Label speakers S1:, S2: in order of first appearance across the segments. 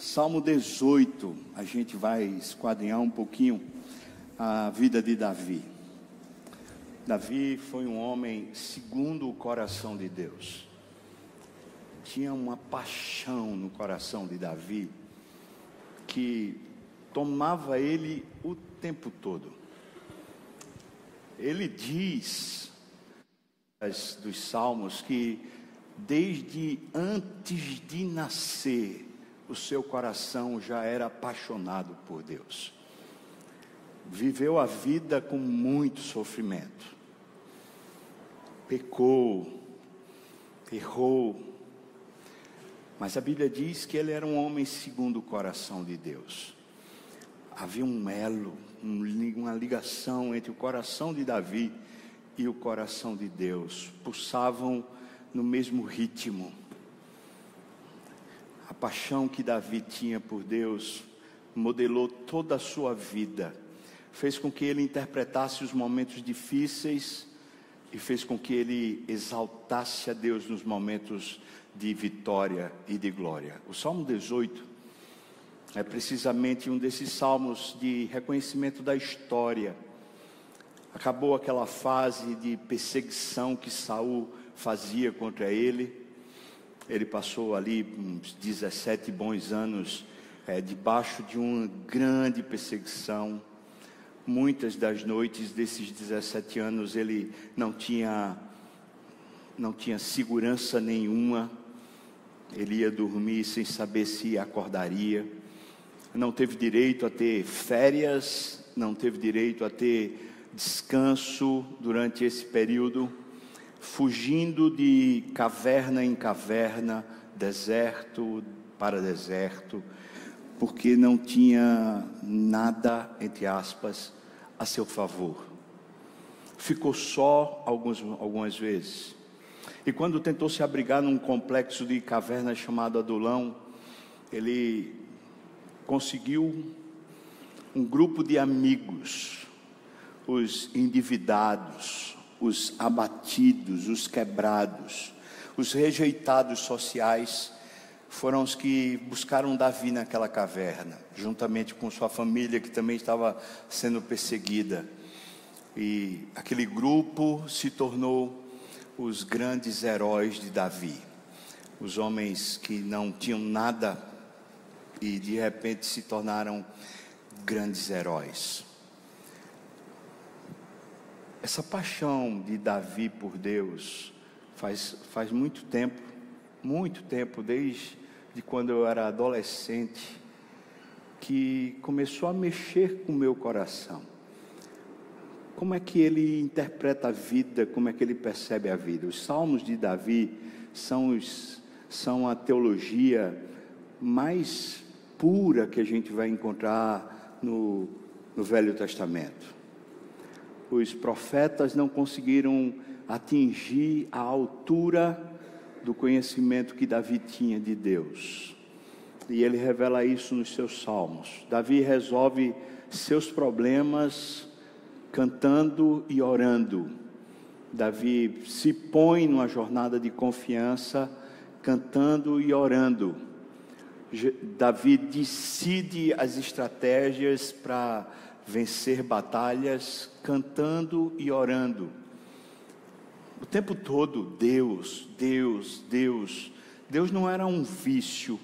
S1: Salmo 18, a gente vai esquadrinhar um pouquinho a vida de Davi. Davi foi um homem segundo o coração de Deus. Tinha uma paixão no coração de Davi que tomava ele o tempo todo. Ele diz dos salmos que desde antes de nascer o seu coração já era apaixonado por Deus. Viveu a vida com muito sofrimento. Pecou, errou. Mas a Bíblia diz que ele era um homem segundo o coração de Deus. Havia um elo, uma ligação entre o coração de Davi e o coração de Deus. Pulsavam no mesmo ritmo paixão que Davi tinha por Deus modelou toda a sua vida, fez com que ele interpretasse os momentos difíceis e fez com que ele exaltasse a Deus nos momentos de vitória e de glória. O Salmo 18 é precisamente um desses salmos de reconhecimento da história. Acabou aquela fase de perseguição que Saul fazia contra ele ele passou ali uns 17 bons anos é, debaixo de uma grande perseguição. Muitas das noites desses 17 anos ele não tinha não tinha segurança nenhuma. Ele ia dormir sem saber se acordaria. Não teve direito a ter férias, não teve direito a ter descanso durante esse período fugindo de caverna em caverna, deserto para deserto, porque não tinha nada, entre aspas, a seu favor. Ficou só alguns, algumas vezes. E quando tentou se abrigar num complexo de caverna chamado Adulão, ele conseguiu um grupo de amigos, os endividados, os abatidos, os quebrados, os rejeitados sociais, foram os que buscaram Davi naquela caverna, juntamente com sua família que também estava sendo perseguida. E aquele grupo se tornou os grandes heróis de Davi, os homens que não tinham nada e de repente se tornaram grandes heróis. Essa paixão de Davi por Deus faz, faz muito tempo, muito tempo, desde de quando eu era adolescente, que começou a mexer com o meu coração. Como é que ele interpreta a vida, como é que ele percebe a vida? Os salmos de Davi são, os, são a teologia mais pura que a gente vai encontrar no, no Velho Testamento os profetas não conseguiram atingir a altura do conhecimento que Davi tinha de Deus. E ele revela isso nos seus salmos. Davi resolve seus problemas cantando e orando. Davi se põe numa jornada de confiança, cantando e orando. Davi decide as estratégias para vencer batalhas cantando e orando. O tempo todo, Deus, Deus, Deus. Deus não era um vício,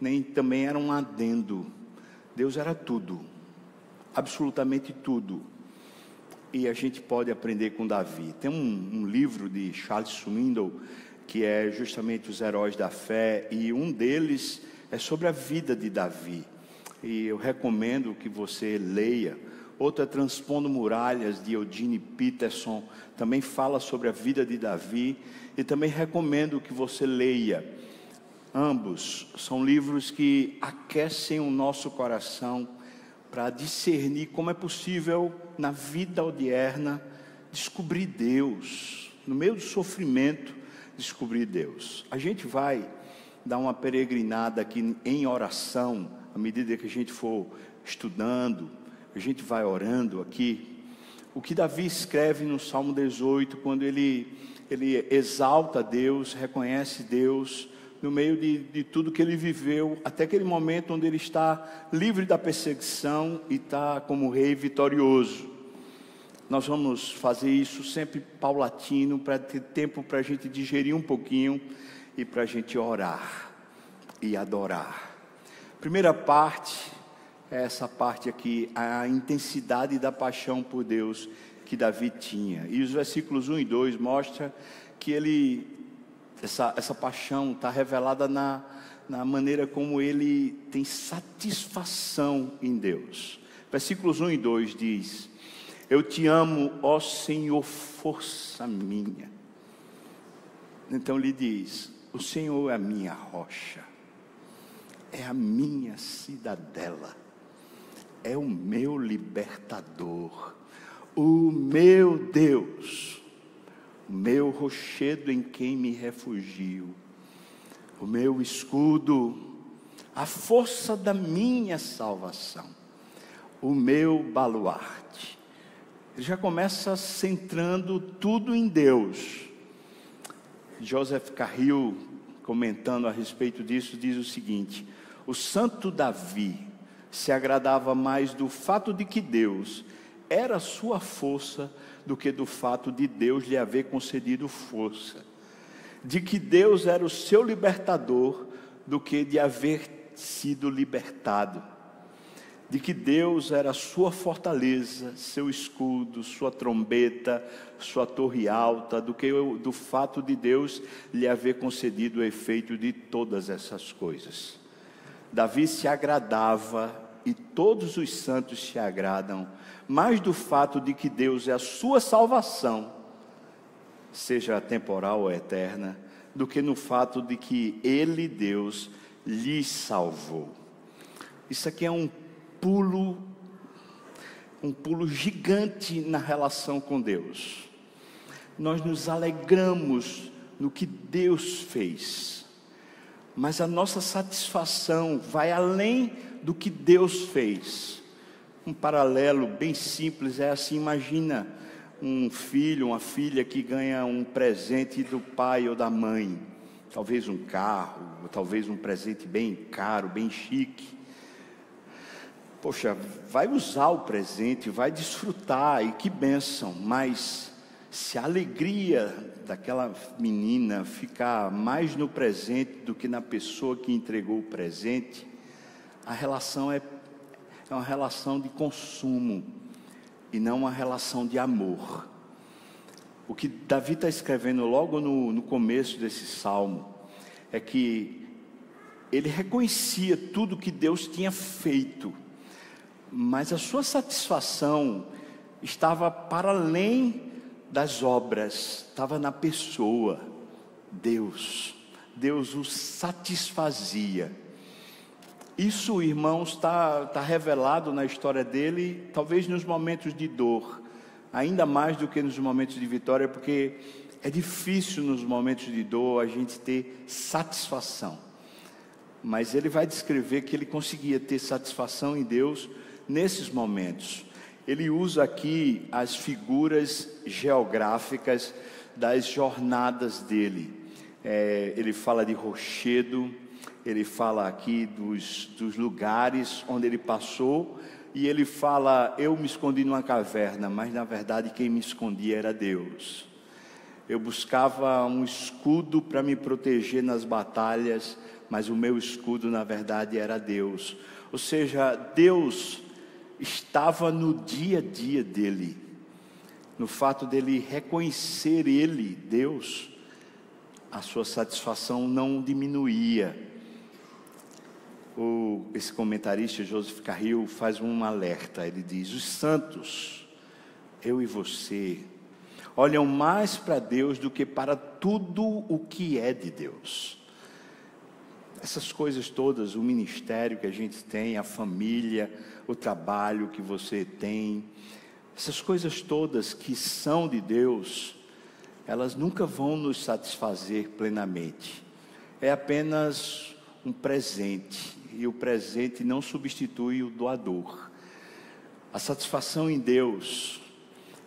S1: nem também era um adendo. Deus era tudo, absolutamente tudo. E a gente pode aprender com Davi. Tem um, um livro de Charles Swindoll que é justamente os heróis da fé, e um deles é sobre a vida de Davi. E eu recomendo que você leia outro é Transpondo Muralhas, de Eugene Peterson, também fala sobre a vida de Davi, e também recomendo que você leia. Ambos são livros que aquecem o nosso coração para discernir como é possível, na vida odierna, descobrir Deus, no meio do sofrimento, descobrir Deus. A gente vai dar uma peregrinada aqui em oração, à medida que a gente for estudando, a gente vai orando aqui, o que Davi escreve no Salmo 18, quando ele, ele exalta Deus, reconhece Deus no meio de, de tudo que ele viveu, até aquele momento onde ele está livre da perseguição e está como rei vitorioso. Nós vamos fazer isso sempre paulatino, para ter tempo para a gente digerir um pouquinho e para a gente orar e adorar. Primeira parte essa parte aqui, a intensidade da paixão por Deus que Davi tinha. E os versículos 1 e 2 mostram que ele, essa, essa paixão está revelada na, na maneira como ele tem satisfação em Deus. Versículos 1 e 2 diz: Eu te amo, ó Senhor, força minha. Então lhe diz: O Senhor é a minha rocha, é a minha cidadela, é o meu libertador, o meu Deus, o meu rochedo em quem me refugio, o meu escudo, a força da minha salvação, o meu baluarte. Ele já começa centrando tudo em Deus. Joseph Carril, comentando a respeito disso, diz o seguinte: o santo Davi se agradava mais do fato de que Deus era sua força do que do fato de Deus lhe haver concedido força, de que Deus era o seu libertador do que de haver sido libertado, de que Deus era sua fortaleza, seu escudo, sua trombeta, sua torre alta, do que do fato de Deus lhe haver concedido o efeito de todas essas coisas. Davi se agradava e todos os santos se agradam mais do fato de que Deus é a sua salvação, seja temporal ou eterna, do que no fato de que Ele, Deus, lhe salvou. Isso aqui é um pulo, um pulo gigante na relação com Deus. Nós nos alegramos no que Deus fez, mas a nossa satisfação vai além do que Deus fez. Um paralelo bem simples é assim: imagina um filho, uma filha que ganha um presente do pai ou da mãe, talvez um carro, talvez um presente bem caro, bem chique. Poxa, vai usar o presente, vai desfrutar, e que bênção, mas se a alegria daquela menina ficar mais no presente do que na pessoa que entregou o presente, a relação é é uma relação de consumo e não uma relação de amor. O que Davi está escrevendo logo no, no começo desse salmo é que ele reconhecia tudo que Deus tinha feito, mas a sua satisfação estava para além das obras, estava na pessoa, Deus. Deus o satisfazia. Isso, irmãos, está tá revelado na história dele, talvez nos momentos de dor, ainda mais do que nos momentos de vitória, porque é difícil nos momentos de dor a gente ter satisfação. Mas ele vai descrever que ele conseguia ter satisfação em Deus nesses momentos. Ele usa aqui as figuras geográficas das jornadas dele. É, ele fala de rochedo, ele fala aqui dos, dos lugares onde ele passou, e ele fala: Eu me escondi numa caverna, mas na verdade quem me escondia era Deus. Eu buscava um escudo para me proteger nas batalhas, mas o meu escudo na verdade era Deus. Ou seja, Deus estava no dia a dia dele, no fato dele reconhecer ele, Deus, a sua satisfação não diminuía o, esse comentarista Joseph Carril faz um alerta. Ele diz: os santos, eu e você, olham mais para Deus do que para tudo o que é de Deus. Essas coisas todas, o ministério que a gente tem, a família, o trabalho que você tem, essas coisas todas que são de Deus, elas nunca vão nos satisfazer plenamente. É apenas um presente e o presente não substitui o doador. A satisfação em Deus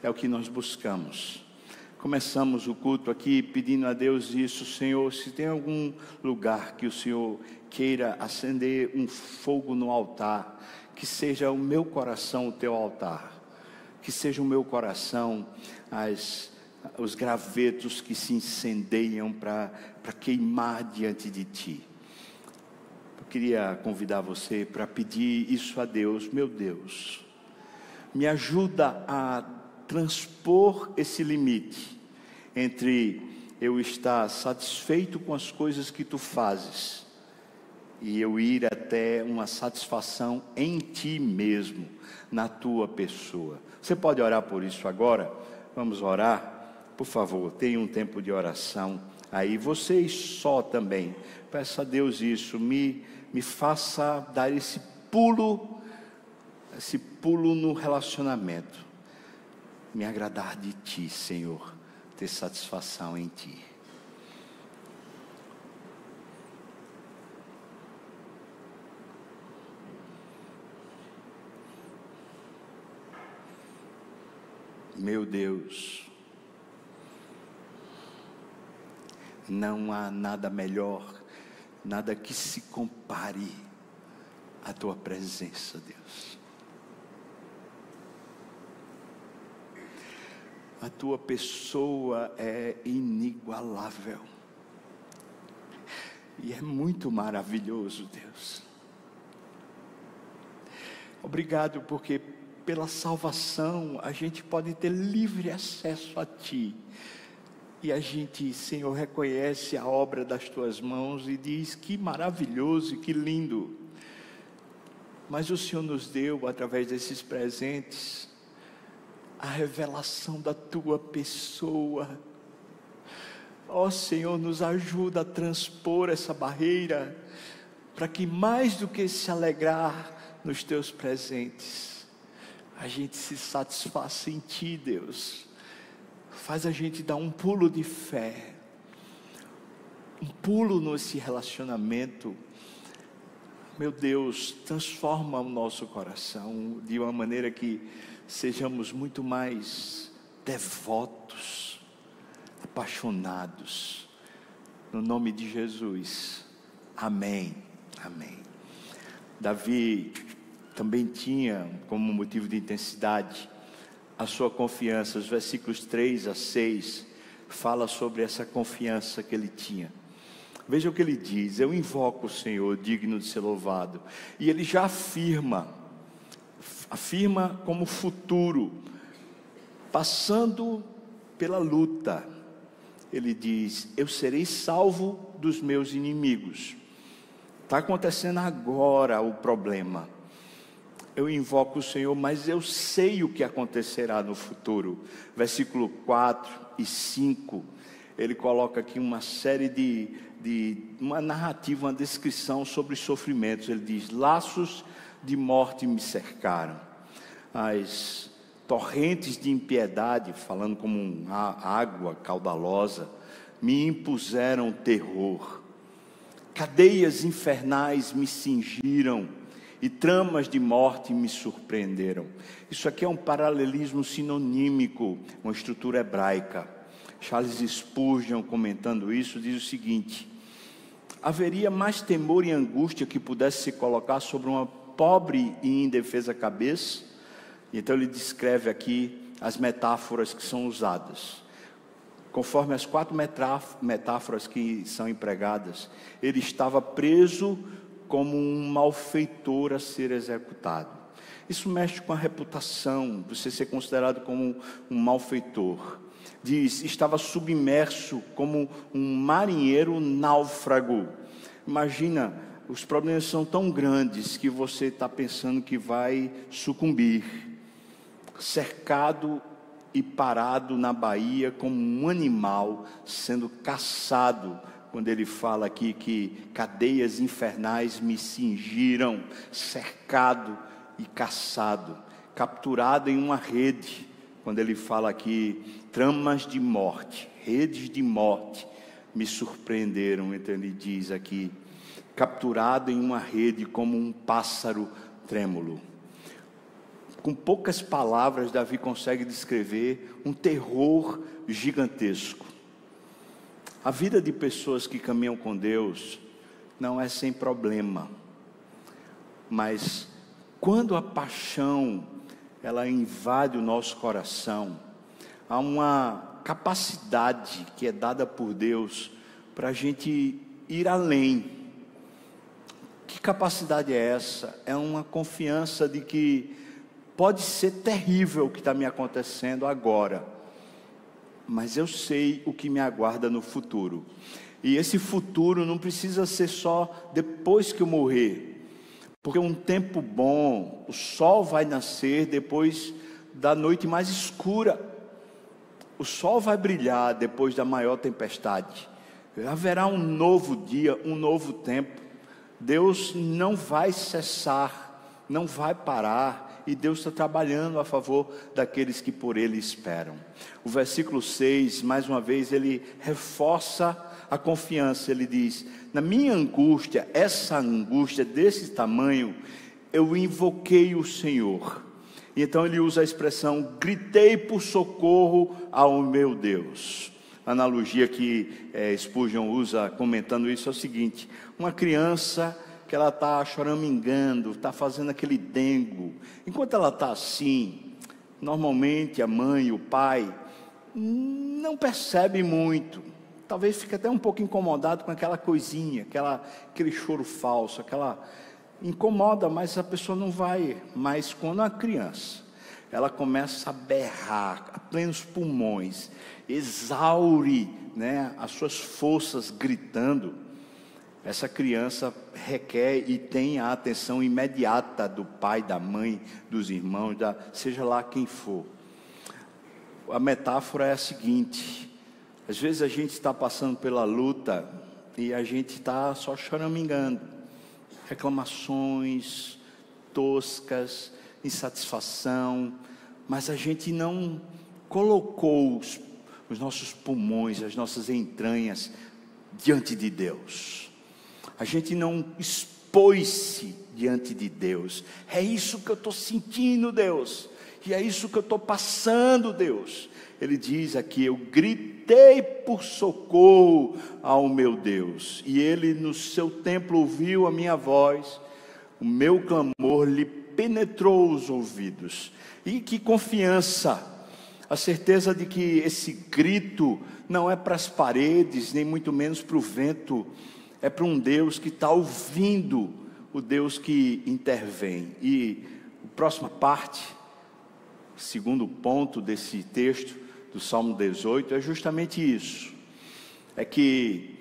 S1: é o que nós buscamos. Começamos o culto aqui pedindo a Deus isso, Senhor, se tem algum lugar que o Senhor queira acender um fogo no altar, que seja o meu coração o teu altar, que seja o meu coração as, os gravetos que se incendeiam para queimar diante de ti. Eu queria convidar você para pedir isso a Deus, meu Deus, me ajuda a transpor esse limite entre eu estar satisfeito com as coisas que tu fazes e eu ir até uma satisfação em ti mesmo, na tua pessoa. Você pode orar por isso agora? Vamos orar? Por favor, tenha um tempo de oração aí. Vocês só também. Peça a Deus isso, me, me faça dar esse pulo, esse pulo no relacionamento. Me agradar de ti, Senhor, ter satisfação em ti. Meu Deus, não há nada melhor, nada que se compare à tua presença, Deus. A tua pessoa é inigualável. E é muito maravilhoso, Deus. Obrigado porque pela salvação, a gente pode ter livre acesso a Ti. E a gente, Senhor, reconhece a obra das Tuas mãos e diz: que maravilhoso e que lindo. Mas o Senhor nos deu, através desses presentes, a revelação da Tua pessoa. Ó oh, Senhor, nos ajuda a transpor essa barreira, para que mais do que se alegrar nos Teus presentes, a gente se satisfaça em Ti, Deus. Faz a gente dar um pulo de fé, um pulo nesse relacionamento. Meu Deus, transforma o nosso coração de uma maneira que sejamos muito mais devotos, apaixonados. No nome de Jesus. Amém. Amém. Davi também tinha como motivo de intensidade a sua confiança. Os versículos 3 a 6 fala sobre essa confiança que ele tinha. Veja o que ele diz: Eu invoco o Senhor, digno de ser louvado. E ele já afirma, afirma como futuro, passando pela luta. Ele diz: Eu serei salvo dos meus inimigos. Está acontecendo agora o problema eu invoco o Senhor, mas eu sei o que acontecerá no futuro. Versículo 4 e 5, ele coloca aqui uma série de, de uma narrativa, uma descrição sobre os sofrimentos. Ele diz: Laços de morte me cercaram, as torrentes de impiedade, falando como uma água caudalosa, me impuseram terror, cadeias infernais me cingiram e tramas de morte me surpreenderam. Isso aqui é um paralelismo sinonímico, uma estrutura hebraica. Charles Spurgeon, comentando isso, diz o seguinte: haveria mais temor e angústia que pudesse se colocar sobre uma pobre e indefesa cabeça? Então ele descreve aqui as metáforas que são usadas. Conforme as quatro metáforas que são empregadas, ele estava preso como um malfeitor a ser executado. Isso mexe com a reputação, você ser considerado como um malfeitor. Diz, estava submerso como um marinheiro náufrago. Imagina, os problemas são tão grandes que você está pensando que vai sucumbir. Cercado e parado na Bahia como um animal sendo caçado quando ele fala aqui que cadeias infernais me cingiram, cercado e caçado, capturado em uma rede, quando ele fala aqui tramas de morte, redes de morte me surpreenderam, então ele diz aqui, capturado em uma rede como um pássaro trêmulo. com poucas palavras, Davi consegue descrever um terror gigantesco. A vida de pessoas que caminham com Deus não é sem problema, mas quando a paixão ela invade o nosso coração, há uma capacidade que é dada por Deus para a gente ir além. Que capacidade é essa? É uma confiança de que pode ser terrível o que está me acontecendo agora, mas eu sei o que me aguarda no futuro. E esse futuro não precisa ser só depois que eu morrer, porque um tempo bom, o sol vai nascer depois da noite mais escura. O sol vai brilhar depois da maior tempestade. Haverá um novo dia, um novo tempo. Deus não vai cessar, não vai parar, e Deus está trabalhando a favor daqueles que por Ele esperam. O versículo 6, mais uma vez, ele reforça a confiança. Ele diz: Na minha angústia, essa angústia desse tamanho, eu invoquei o Senhor. Então ele usa a expressão: gritei por socorro ao meu Deus. A analogia que é, Spurgeon usa comentando isso é o seguinte: uma criança que ela está choramingando, está fazendo aquele dengo, enquanto ela está assim, normalmente a mãe, o pai, não percebe muito, talvez fique até um pouco incomodado com aquela coisinha, aquela, aquele choro falso, aquela incomoda, mas a pessoa não vai. Mas quando a criança, ela começa a berrar a plenos pulmões, exaure né, as suas forças gritando, essa criança requer e tem a atenção imediata do pai, da mãe, dos irmãos, da, seja lá quem for. A metáfora é a seguinte: às vezes a gente está passando pela luta e a gente está só choramingando, reclamações toscas, insatisfação, mas a gente não colocou os, os nossos pulmões, as nossas entranhas diante de Deus. A gente não expôs-se diante de Deus. É isso que eu estou sentindo, Deus. E é isso que eu estou passando, Deus. Ele diz aqui: Eu gritei por socorro ao meu Deus, e ele no seu templo ouviu a minha voz, o meu clamor lhe penetrou os ouvidos. E que confiança, a certeza de que esse grito não é para as paredes, nem muito menos para o vento, é para um Deus que está ouvindo, o Deus que intervém. E a próxima parte, segundo ponto desse texto, do Salmo 18 é justamente isso. É que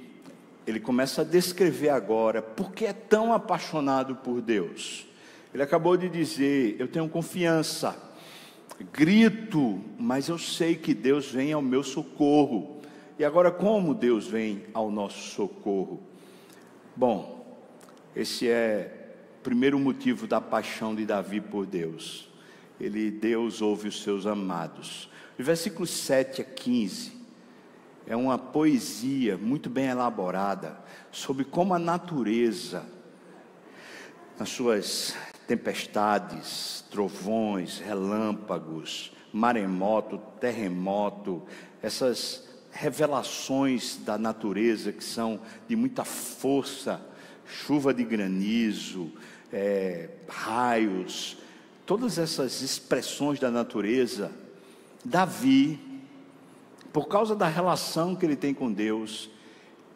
S1: ele começa a descrever agora por que é tão apaixonado por Deus. Ele acabou de dizer: Eu tenho confiança, grito, mas eu sei que Deus vem ao meu socorro. E agora, como Deus vem ao nosso socorro? Bom, esse é o primeiro motivo da paixão de Davi por Deus. Ele, Deus ouve os seus amados. Os versículos 7 a 15 é uma poesia muito bem elaborada sobre como a natureza, nas suas tempestades, trovões, relâmpagos, maremoto, terremoto, essas revelações da natureza que são de muita força, chuva de granizo, é, raios, todas essas expressões da natureza Davi, por causa da relação que ele tem com Deus,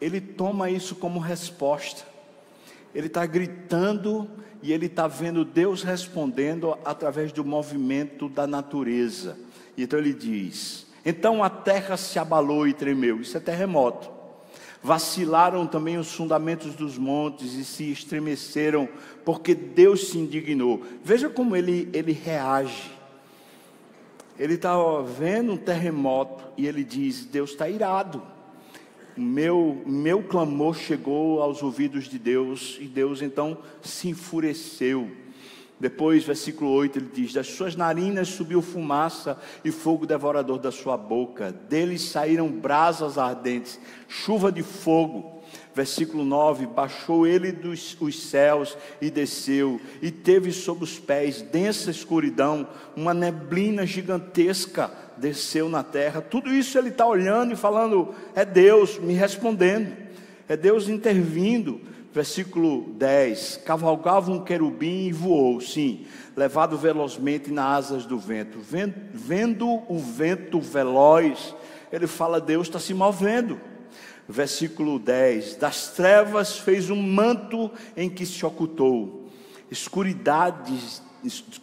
S1: ele toma isso como resposta. Ele está gritando e ele está vendo Deus respondendo através do movimento da natureza. Então ele diz: Então a terra se abalou e tremeu. Isso é terremoto. Vacilaram também os fundamentos dos montes e se estremeceram, porque Deus se indignou. Veja como ele, ele reage ele está vendo um terremoto e ele diz: Deus está irado. Meu, meu clamor chegou aos ouvidos de Deus e Deus então se enfureceu. Depois, versículo 8, ele diz: Das suas narinas subiu fumaça e fogo devorador da sua boca, deles saíram brasas ardentes, chuva de fogo, versículo 9: Baixou ele dos os céus e desceu, e teve sob os pés densa escuridão, uma neblina gigantesca desceu na terra. Tudo isso ele está olhando e falando: é Deus me respondendo, é Deus intervindo. Versículo 10: Cavalgava um querubim e voou, sim, levado velozmente nas asas do vento. Vendo o vento veloz, ele fala: Deus está se movendo versículo 10: Das trevas fez um manto em que se ocultou, escuridades,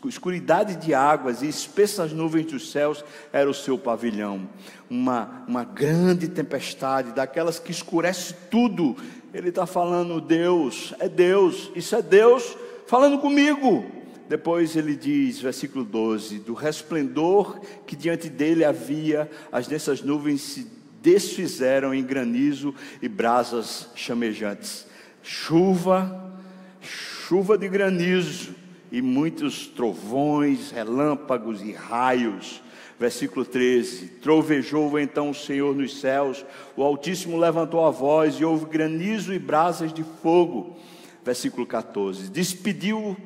S1: escuridade de águas e espessas nuvens dos céus era o seu pavilhão. Uma, uma grande tempestade, daquelas que escurece tudo. Ele está falando, Deus, é Deus, isso é Deus falando comigo. Depois ele diz, versículo 12: Do resplendor que diante dele havia, as densas nuvens se desfizeram em granizo e brasas chamejantes. Chuva, chuva de granizo e muitos trovões, relâmpagos e raios. Versículo 13: Trovejou então o Senhor nos céus, o Altíssimo levantou a voz e houve granizo e brasas de fogo. Versículo 14: Despediu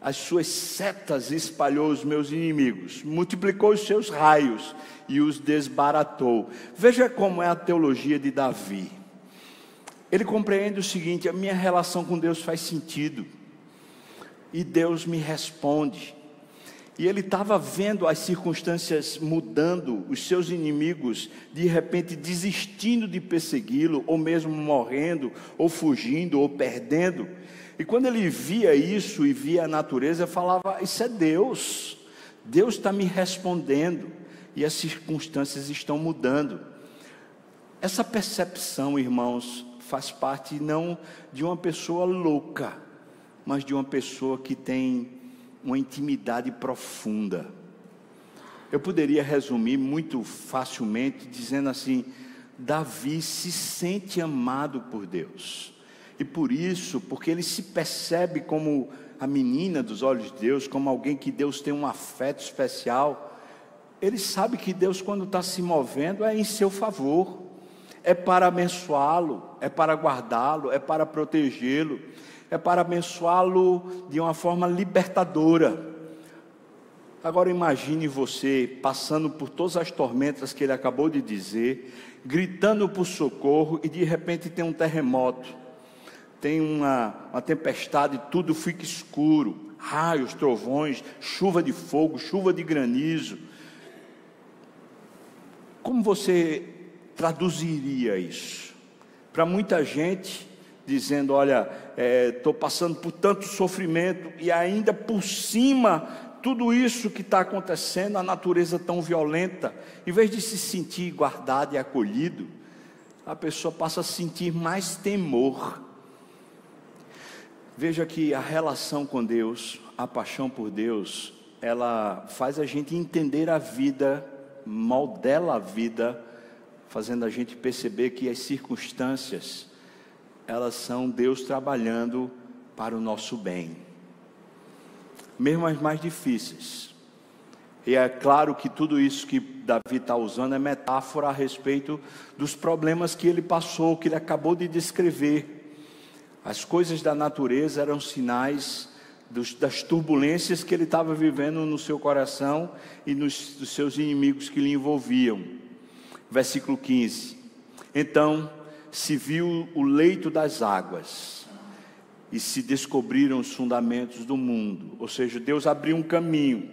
S1: as suas setas e espalhou os meus inimigos, multiplicou os seus raios e os desbaratou. Veja como é a teologia de Davi. Ele compreende o seguinte: a minha relação com Deus faz sentido, e Deus me responde. E ele estava vendo as circunstâncias mudando, os seus inimigos de repente desistindo de persegui-lo, ou mesmo morrendo, ou fugindo, ou perdendo. E quando ele via isso e via a natureza, falava: Isso é Deus, Deus está me respondendo e as circunstâncias estão mudando. Essa percepção, irmãos, faz parte não de uma pessoa louca, mas de uma pessoa que tem uma intimidade profunda. Eu poderia resumir muito facilmente dizendo assim: Davi se sente amado por Deus. E por isso, porque ele se percebe como a menina dos olhos de Deus, como alguém que Deus tem um afeto especial, ele sabe que Deus, quando está se movendo, é em seu favor, é para abençoá-lo, é para guardá-lo, é para protegê-lo, é para abençoá-lo de uma forma libertadora. Agora imagine você passando por todas as tormentas que ele acabou de dizer, gritando por socorro e de repente tem um terremoto, tem uma, uma tempestade, tudo fica escuro, raios, trovões, chuva de fogo, chuva de granizo. Como você traduziria isso? Para muita gente, dizendo: Olha, estou é, passando por tanto sofrimento e ainda por cima tudo isso que está acontecendo, a natureza tão violenta, em vez de se sentir guardado e acolhido, a pessoa passa a sentir mais temor. Veja que a relação com Deus, a paixão por Deus, ela faz a gente entender a vida moldela a vida, fazendo a gente perceber que as circunstâncias, elas são Deus trabalhando para o nosso bem, mesmo as mais difíceis. E é claro que tudo isso que Davi está usando é metáfora a respeito dos problemas que ele passou, que ele acabou de descrever. As coisas da natureza eram sinais dos, das turbulências que ele estava vivendo no seu coração e nos, dos seus inimigos que lhe envolviam. Versículo 15: Então se viu o leito das águas e se descobriram os fundamentos do mundo, ou seja, Deus abriu um caminho,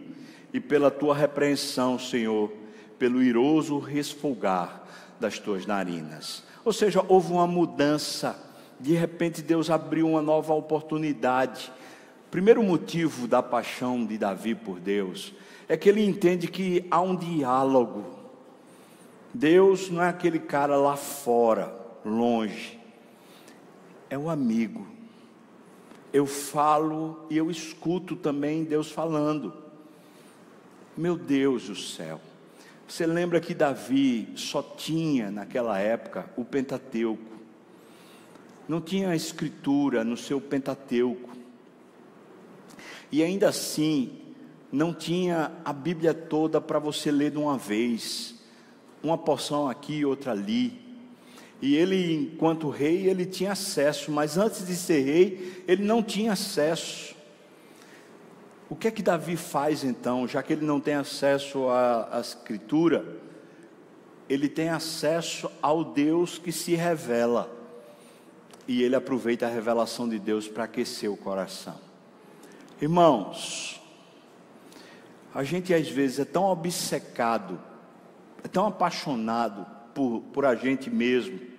S1: e pela tua repreensão, Senhor, pelo iroso resfolgar das tuas narinas. Ou seja, houve uma mudança, de repente Deus abriu uma nova oportunidade primeiro motivo da paixão de Davi por Deus é que ele entende que há um diálogo. Deus não é aquele cara lá fora, longe, é o amigo. Eu falo e eu escuto também Deus falando. Meu Deus do céu. Você lembra que Davi só tinha naquela época o Pentateuco. Não tinha escritura no seu Pentateuco. E ainda assim, não tinha a Bíblia toda para você ler de uma vez, uma porção aqui, outra ali. E ele, enquanto rei, ele tinha acesso, mas antes de ser rei, ele não tinha acesso. O que é que Davi faz então, já que ele não tem acesso à, à escritura? Ele tem acesso ao Deus que se revela. E ele aproveita a revelação de Deus para aquecer o coração. Irmãos, a gente às vezes é tão obcecado, é tão apaixonado por, por a gente mesmo,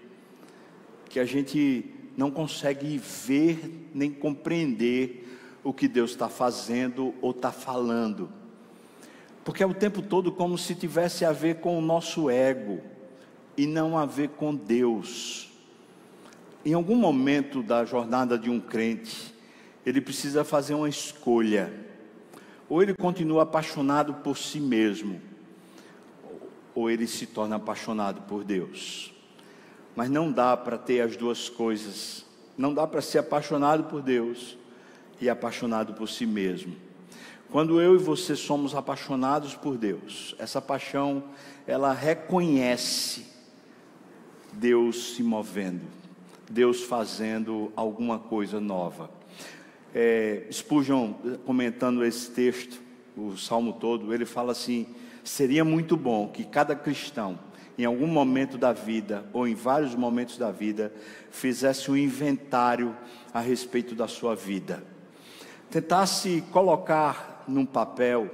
S1: que a gente não consegue ver nem compreender o que Deus está fazendo ou está falando. Porque é o tempo todo como se tivesse a ver com o nosso ego e não a ver com Deus. Em algum momento da jornada de um crente, ele precisa fazer uma escolha. Ou ele continua apaixonado por si mesmo, ou ele se torna apaixonado por Deus. Mas não dá para ter as duas coisas. Não dá para ser apaixonado por Deus e apaixonado por si mesmo. Quando eu e você somos apaixonados por Deus, essa paixão, ela reconhece Deus se movendo, Deus fazendo alguma coisa nova. É, Spurgeon, comentando esse texto, o salmo todo, ele fala assim: seria muito bom que cada cristão em algum momento da vida, ou em vários momentos da vida, fizesse um inventário a respeito da sua vida. Tentasse colocar num papel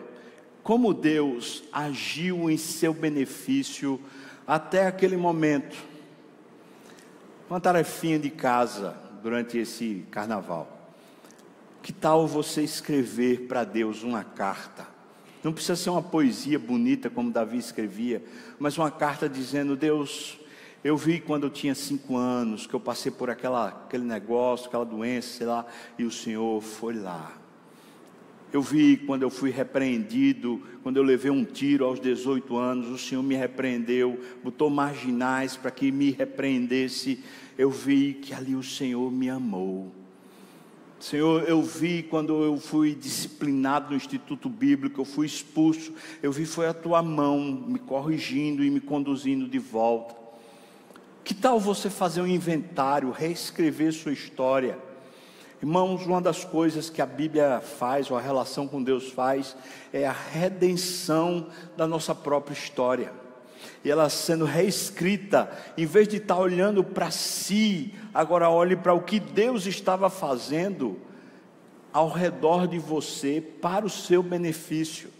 S1: como Deus agiu em seu benefício até aquele momento. Uma tarefinha de casa durante esse carnaval. Que tal você escrever para Deus uma carta? Não precisa ser uma poesia bonita como Davi escrevia, mas uma carta dizendo: Deus, eu vi quando eu tinha cinco anos que eu passei por aquela, aquele negócio, aquela doença, sei lá, e o Senhor foi lá. Eu vi quando eu fui repreendido, quando eu levei um tiro aos 18 anos, o Senhor me repreendeu, botou marginais para que me repreendesse. Eu vi que ali o Senhor me amou. Senhor, eu vi quando eu fui disciplinado no Instituto Bíblico, eu fui expulso, eu vi foi a tua mão me corrigindo e me conduzindo de volta. Que tal você fazer um inventário, reescrever sua história? Irmãos, uma das coisas que a Bíblia faz, ou a relação com Deus faz, é a redenção da nossa própria história e ela sendo reescrita, em vez de estar olhando para si, agora olhe para o que Deus estava fazendo ao redor de você para o seu benefício.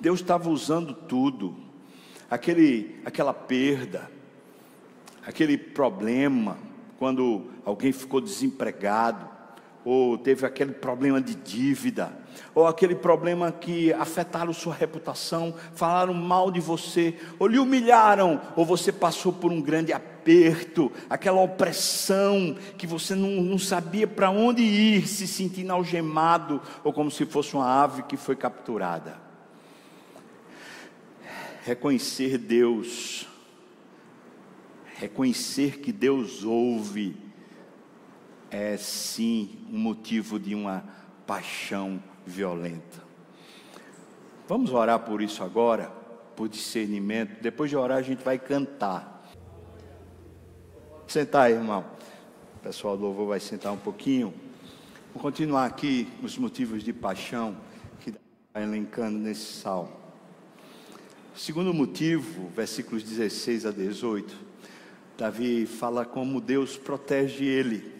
S1: Deus estava usando tudo, aquele, aquela perda, aquele problema, quando alguém ficou desempregado, ou teve aquele problema de dívida, ou aquele problema que afetaram sua reputação, falaram mal de você, ou lhe humilharam, ou você passou por um grande aperto, aquela opressão que você não, não sabia para onde ir, se sentindo algemado, ou como se fosse uma ave que foi capturada. Reconhecer Deus, reconhecer que Deus ouve, é sim um motivo de uma paixão violenta. Vamos orar por isso agora, por discernimento. Depois de orar, a gente vai cantar. Sentar irmão. O pessoal do louvor vai sentar um pouquinho. Vou continuar aqui os motivos de paixão que está elencando nesse salmo. Segundo motivo, versículos 16 a 18, Davi fala como Deus protege ele.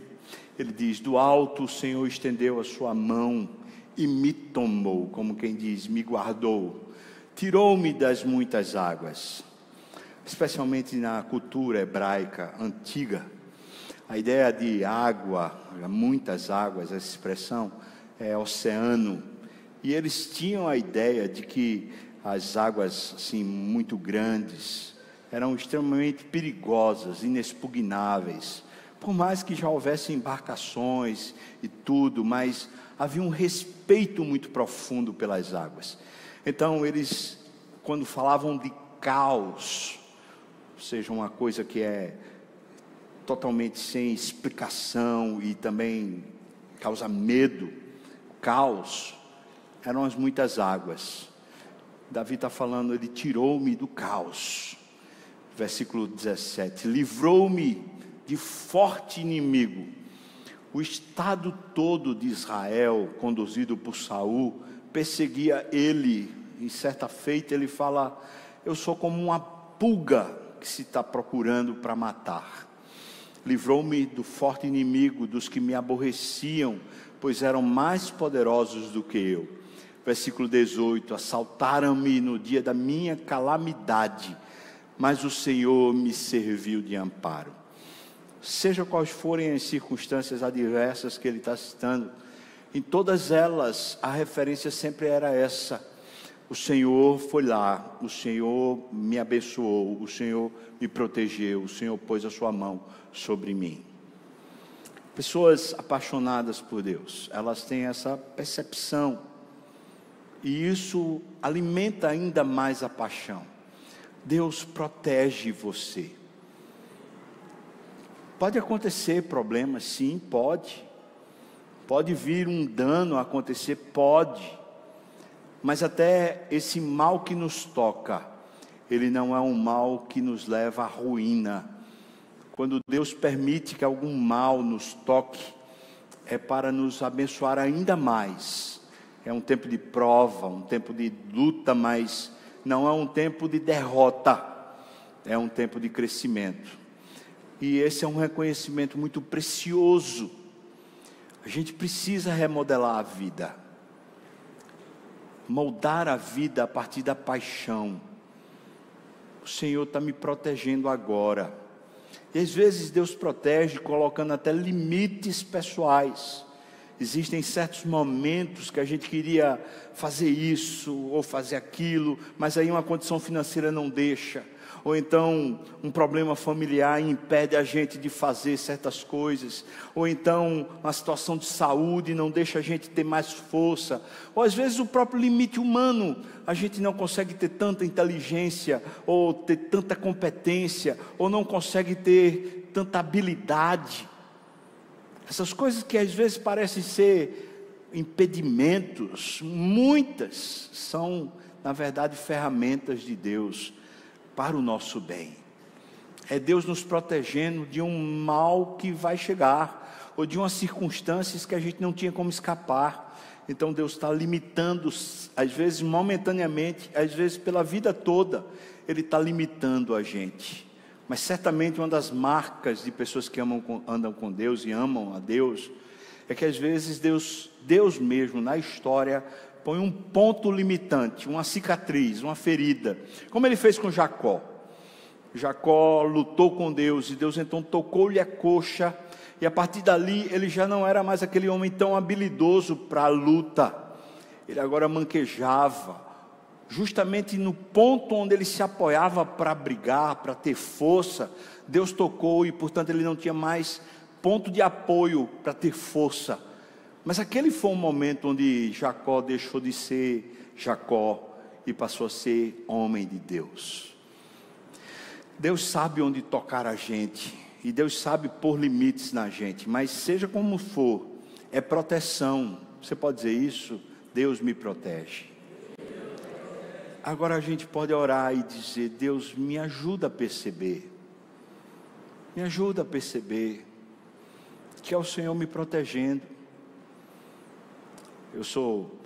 S1: Ele diz: Do alto o Senhor estendeu a sua mão e me tomou, como quem diz, me guardou, tirou-me das muitas águas. Especialmente na cultura hebraica antiga, a ideia de água, muitas águas, essa expressão é oceano. E eles tinham a ideia de que as águas assim muito grandes eram extremamente perigosas, inexpugnáveis. Por mais que já houvesse embarcações e tudo, mas havia um respeito muito profundo pelas águas. Então, eles, quando falavam de caos, ou seja, uma coisa que é totalmente sem explicação e também causa medo, caos, eram as muitas águas. Davi está falando, ele tirou-me do caos. versículo 17: Livrou-me de forte inimigo. O estado todo de Israel, conduzido por Saul, perseguia ele. E certa feita ele fala: Eu sou como uma pulga que se está procurando para matar. Livrou-me do forte inimigo, dos que me aborreciam, pois eram mais poderosos do que eu. Versículo 18: Assaltaram-me no dia da minha calamidade, mas o Senhor me serviu de amparo. Seja quais forem as circunstâncias adversas que ele está citando, em todas elas a referência sempre era essa o Senhor foi lá, o Senhor me abençoou, o Senhor me protegeu, o Senhor pôs a sua mão sobre mim. Pessoas apaixonadas por Deus, elas têm essa percepção, e isso alimenta ainda mais a paixão. Deus protege você. Pode acontecer problemas, sim, pode. Pode vir um dano acontecer, pode mas até esse mal que nos toca, ele não é um mal que nos leva à ruína. Quando Deus permite que algum mal nos toque, é para nos abençoar ainda mais. É um tempo de prova, um tempo de luta, mas não é um tempo de derrota, é um tempo de crescimento. E esse é um reconhecimento muito precioso. A gente precisa remodelar a vida moldar a vida a partir da paixão. O Senhor está me protegendo agora. E às vezes Deus protege colocando até limites pessoais. Existem certos momentos que a gente queria fazer isso ou fazer aquilo, mas aí uma condição financeira não deixa ou então um problema familiar impede a gente de fazer certas coisas, ou então uma situação de saúde não deixa a gente ter mais força, ou às vezes o próprio limite humano, a gente não consegue ter tanta inteligência, ou ter tanta competência, ou não consegue ter tanta habilidade. Essas coisas que às vezes parecem ser impedimentos, muitas são, na verdade, ferramentas de Deus para o nosso bem. É Deus nos protegendo de um mal que vai chegar, ou de umas circunstâncias que a gente não tinha como escapar. Então Deus está limitando, às vezes momentaneamente, às vezes pela vida toda, Ele está limitando a gente. Mas certamente uma das marcas de pessoas que amam, andam com Deus e amam a Deus, é que às vezes Deus, Deus mesmo na história põe um ponto limitante, uma cicatriz, uma ferida, como ele fez com Jacó. Jacó lutou com Deus e Deus então tocou-lhe a coxa, e a partir dali ele já não era mais aquele homem tão habilidoso para a luta, ele agora manquejava, justamente no ponto onde ele se apoiava para brigar, para ter força, Deus tocou e portanto ele não tinha mais ponto de apoio para ter força mas aquele foi um momento onde Jacó deixou de ser Jacó e passou a ser homem de Deus. Deus sabe onde tocar a gente e Deus sabe pôr limites na gente, mas seja como for, é proteção. Você pode dizer isso? Deus me protege. Agora a gente pode orar e dizer: Deus me ajuda a perceber, me ajuda a perceber que é o Senhor me protegendo eu sou.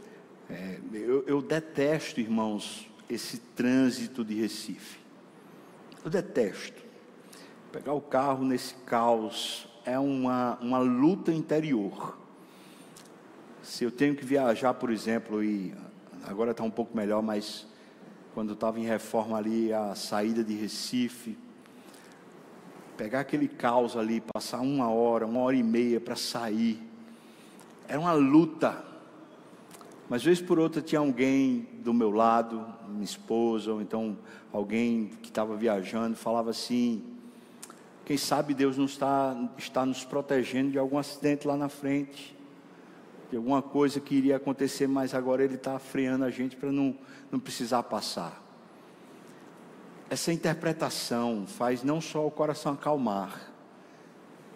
S1: É, eu, eu detesto, irmãos, esse trânsito de Recife. Eu detesto. Pegar o carro nesse caos é uma, uma luta interior. Se eu tenho que viajar, por exemplo, e agora está um pouco melhor, mas quando estava em reforma ali, a saída de Recife, pegar aquele caos ali, passar uma hora, uma hora e meia para sair, era uma luta. Mas vez por outra tinha alguém do meu lado, minha esposa, ou então alguém que estava viajando, falava assim: quem sabe Deus não está, está nos protegendo de algum acidente lá na frente, de alguma coisa que iria acontecer, mas agora Ele está freando a gente para não, não precisar passar. Essa interpretação faz não só o coração acalmar,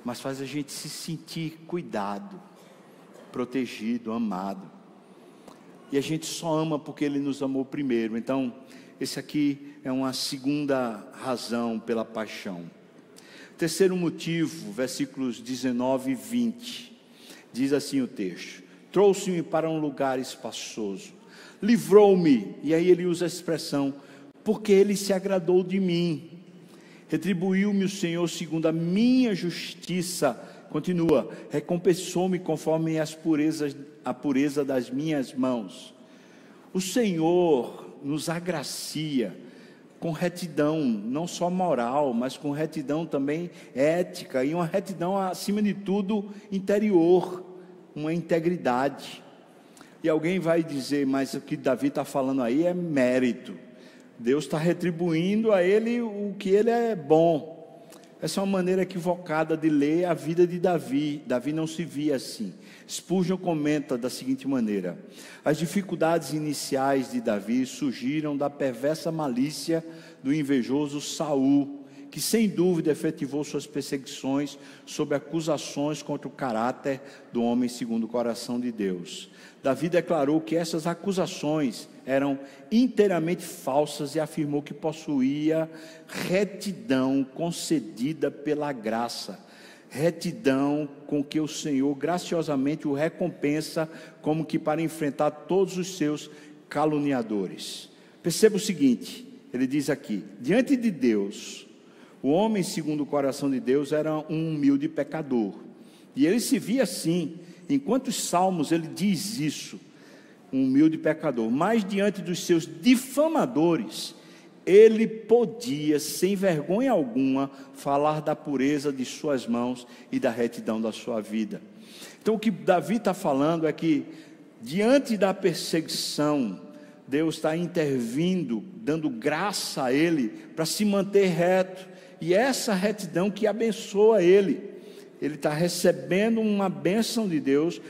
S1: mas faz a gente se sentir cuidado, protegido, amado. E a gente só ama porque Ele nos amou primeiro. Então, esse aqui é uma segunda razão pela paixão. Terceiro motivo, versículos 19 e 20. Diz assim o texto: Trouxe-me para um lugar espaçoso, livrou-me, e aí ele usa a expressão, porque ele se agradou de mim. Retribuiu-me o Senhor segundo a minha justiça. Continua, recompensou-me conforme as purezas, a pureza das minhas mãos. O Senhor nos agracia com retidão, não só moral, mas com retidão também ética e uma retidão acima de tudo interior, uma integridade. E alguém vai dizer, mas o que Davi está falando aí é mérito. Deus está retribuindo a ele o que ele é bom. Essa é uma maneira equivocada de ler a vida de Davi. Davi não se via assim. Spurgeon comenta da seguinte maneira: As dificuldades iniciais de Davi surgiram da perversa malícia do invejoso Saul, que sem dúvida efetivou suas perseguições sob acusações contra o caráter do homem segundo o coração de Deus. Davi declarou que essas acusações eram inteiramente falsas e afirmou que possuía retidão concedida pela graça retidão com que o Senhor graciosamente o recompensa, como que para enfrentar todos os seus caluniadores. Perceba o seguinte: ele diz aqui, diante de Deus, o homem segundo o coração de Deus era um humilde pecador, e ele se via assim, enquanto os salmos ele diz isso, um humilde pecador, mas diante dos seus difamadores, ele podia, sem vergonha alguma, falar da pureza de suas mãos e da retidão da sua vida. Então, o que Davi está falando é que, diante da perseguição, Deus está intervindo, dando graça a ele para se manter reto, e essa retidão que abençoa ele. Ele está recebendo uma bênção de Deus,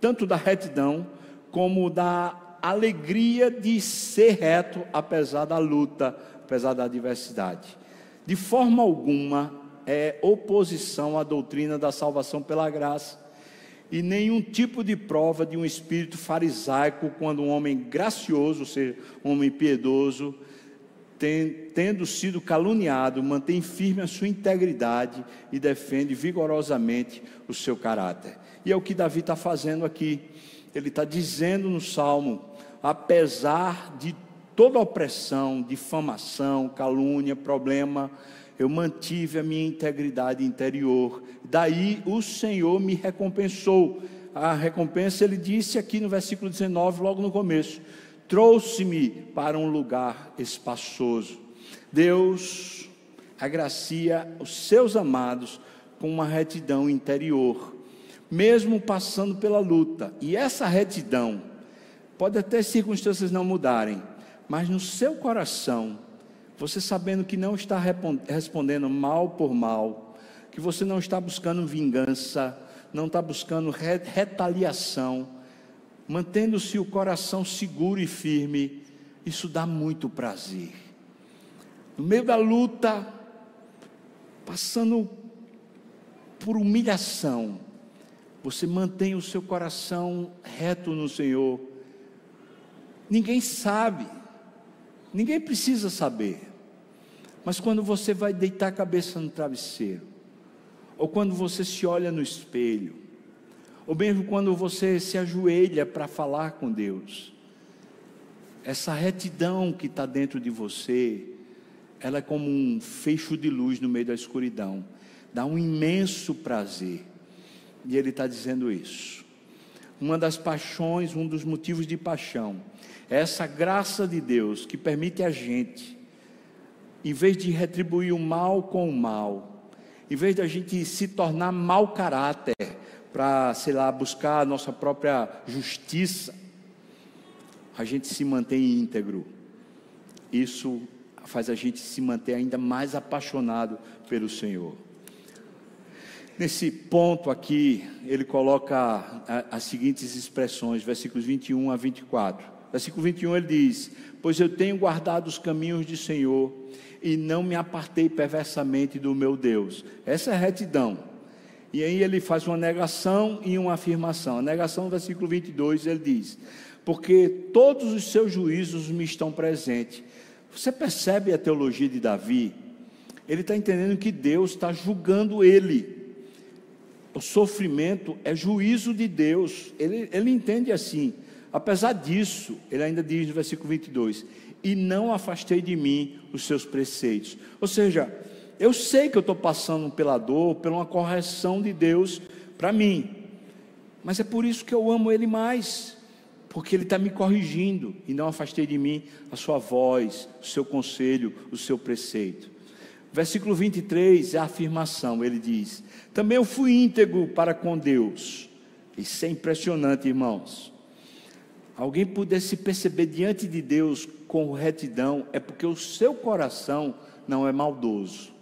S1: tanto da retidão como da alegria de ser reto, apesar da luta, apesar da adversidade. De forma alguma é oposição à doutrina da salvação pela graça e nenhum tipo de prova de um espírito farisaico quando um homem gracioso, ou seja, um homem piedoso, tendo sido caluniado, mantém firme a sua integridade e defende vigorosamente o seu caráter. E é o que Davi está fazendo aqui. Ele está dizendo no Salmo apesar de toda opressão, difamação, calúnia, problema, eu mantive a minha integridade interior. Daí o Senhor me recompensou. A recompensa ele disse aqui no versículo 19, logo no começo: trouxe-me para um lugar espaçoso. Deus agracia os seus amados com uma retidão interior, mesmo passando pela luta. E essa retidão Pode até circunstâncias não mudarem, mas no seu coração, você sabendo que não está respondendo mal por mal, que você não está buscando vingança, não está buscando retaliação, mantendo-se o coração seguro e firme, isso dá muito prazer. No meio da luta, passando por humilhação, você mantém o seu coração reto no Senhor Ninguém sabe, ninguém precisa saber. Mas quando você vai deitar a cabeça no travesseiro, ou quando você se olha no espelho, ou mesmo quando você se ajoelha para falar com Deus, essa retidão que está dentro de você, ela é como um fecho de luz no meio da escuridão, dá um imenso prazer. E Ele está dizendo isso. Uma das paixões, um dos motivos de paixão, é essa graça de Deus que permite a gente, em vez de retribuir o mal com o mal, em vez de a gente se tornar mau caráter para, sei lá, buscar a nossa própria justiça, a gente se mantém íntegro. Isso faz a gente se manter ainda mais apaixonado pelo Senhor. Nesse ponto aqui, ele coloca as seguintes expressões, versículos 21 a 24. Versículo 21 ele diz: Pois eu tenho guardado os caminhos do Senhor e não me apartei perversamente do meu Deus. Essa é retidão. E aí ele faz uma negação e uma afirmação. A negação, versículo 22, ele diz: Porque todos os seus juízos me estão presentes, Você percebe a teologia de Davi? Ele está entendendo que Deus está julgando ele. O sofrimento é juízo de Deus. Ele, ele entende assim. Apesar disso, ele ainda diz no versículo 22: E não afastei de mim os seus preceitos. Ou seja, eu sei que eu estou passando pela dor, por uma correção de Deus para mim, mas é por isso que eu amo Ele mais, porque Ele está me corrigindo e não afastei de mim a Sua voz, o seu conselho, o seu preceito. Versículo 23 é a afirmação, ele diz: Também eu fui íntegro para com Deus. Isso é impressionante, irmãos. Alguém pudesse perceber diante de Deus com retidão, é porque o seu coração não é maldoso.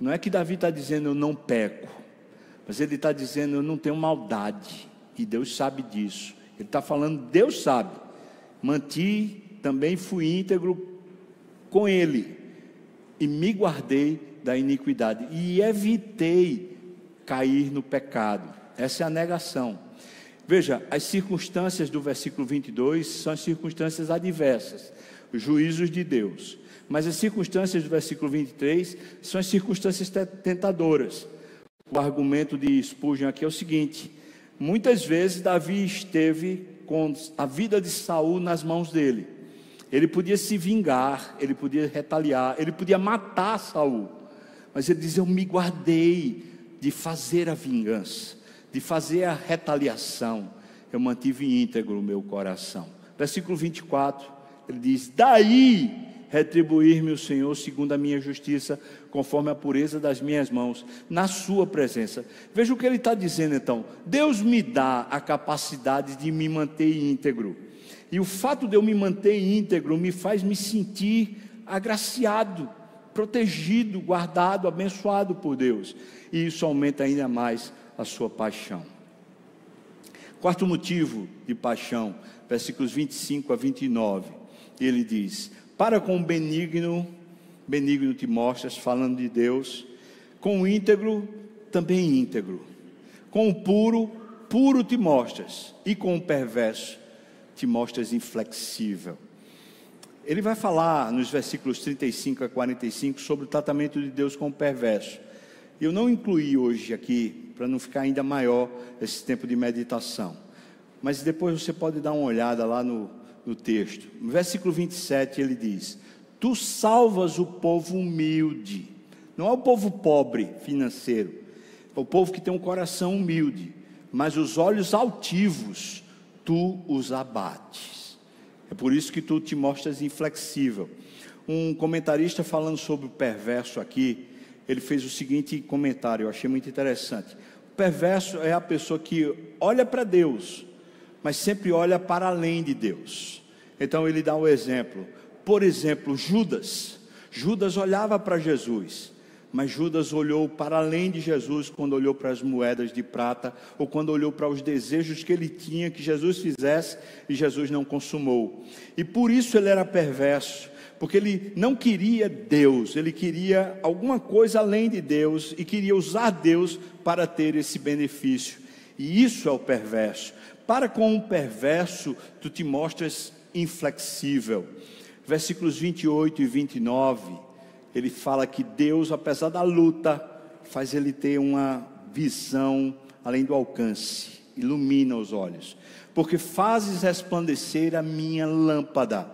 S1: Não é que Davi está dizendo eu não peco, mas ele está dizendo eu não tenho maldade, e Deus sabe disso. Ele está falando, Deus sabe. Manti, também fui íntegro com ele, e me guardei da iniquidade, e evitei cair no pecado. Essa é a negação. Veja, as circunstâncias do versículo 22 são as circunstâncias adversas, os juízos de Deus. Mas as circunstâncias do versículo 23 são as circunstâncias tentadoras. O argumento de Spurgeon aqui é o seguinte: muitas vezes Davi esteve com a vida de Saul nas mãos dele. Ele podia se vingar, ele podia retaliar, ele podia matar Saul. Mas ele diz: Eu me guardei de fazer a vingança, de fazer a retaliação. Eu mantive íntegro o meu coração. Versículo 24, ele diz: Daí retribuir-me o Senhor segundo a minha justiça, conforme a pureza das minhas mãos, na Sua presença. Veja o que ele está dizendo então: Deus me dá a capacidade de me manter íntegro, e o fato de eu me manter íntegro me faz me sentir agraciado, protegido, guardado, abençoado por Deus, e isso aumenta ainda mais a sua paixão. Quarto motivo de paixão, versículos 25 a 29, ele diz: para com o benigno, benigno te mostras, falando de Deus, com o íntegro, também íntegro, com o puro, puro te mostras, e com o perverso, te mostras inflexível. Ele vai falar nos versículos 35 a 45 sobre o tratamento de Deus com o perverso. Eu não incluí hoje aqui, para não ficar ainda maior esse tempo de meditação. Mas depois você pode dar uma olhada lá no, no texto. No versículo 27 ele diz: Tu salvas o povo humilde, não é o povo pobre financeiro, é o povo que tem um coração humilde, mas os olhos altivos tu os abates. É por isso que tu te mostras inflexível. Um comentarista falando sobre o perverso aqui, ele fez o seguinte comentário, eu achei muito interessante. O perverso é a pessoa que olha para Deus, mas sempre olha para além de Deus. Então ele dá um exemplo. Por exemplo, Judas. Judas olhava para Jesus, mas Judas olhou para além de Jesus quando olhou para as moedas de prata ou quando olhou para os desejos que ele tinha que Jesus fizesse e Jesus não consumou. E por isso ele era perverso, porque ele não queria Deus, ele queria alguma coisa além de Deus e queria usar Deus para ter esse benefício. E isso é o perverso. Para com o perverso, tu te mostras inflexível. Versículos 28 e 29, ele fala que Deus, apesar da luta, faz ele ter uma visão além do alcance, ilumina os olhos, porque fazes resplandecer a minha lâmpada.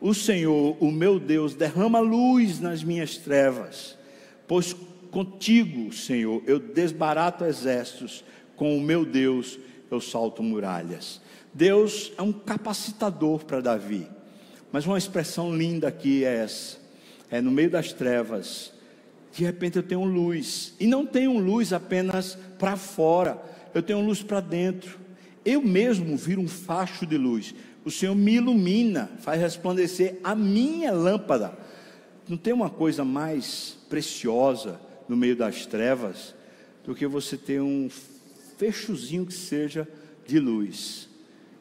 S1: O Senhor, o meu Deus, derrama luz nas minhas trevas, pois contigo, Senhor, eu desbarato exércitos, com o meu Deus eu salto muralhas. Deus é um capacitador para Davi. Mas uma expressão linda aqui é essa: é no meio das trevas, de repente eu tenho luz, e não tenho luz apenas para fora, eu tenho luz para dentro. Eu mesmo viro um facho de luz. O Senhor me ilumina, faz resplandecer a minha lâmpada. Não tem uma coisa mais preciosa no meio das trevas do que você ter um fechozinho que seja de luz.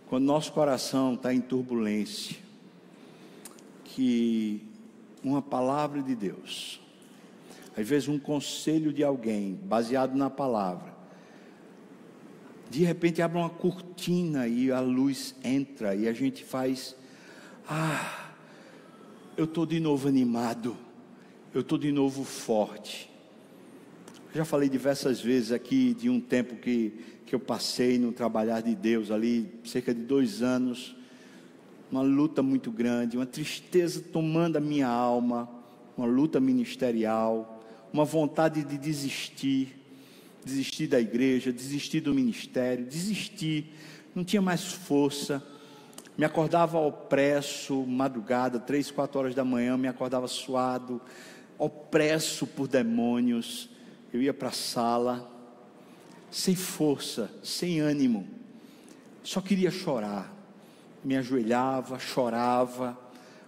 S1: Quando nosso coração está em turbulência, que uma palavra de Deus, às vezes um conselho de alguém baseado na palavra, de repente abre uma cortina e a luz entra e a gente faz, Ah, eu estou de novo animado, eu estou de novo forte. Já falei diversas vezes aqui de um tempo que, que eu passei no trabalhar de Deus ali, cerca de dois anos, uma luta muito grande, uma tristeza tomando a minha alma, uma luta ministerial, uma vontade de desistir, desistir da igreja, desistir do ministério, desistir, não tinha mais força, me acordava opresso, madrugada, três, quatro horas da manhã, me acordava suado, opresso por demônios, eu ia para a sala, sem força, sem ânimo, só queria chorar, me ajoelhava, chorava,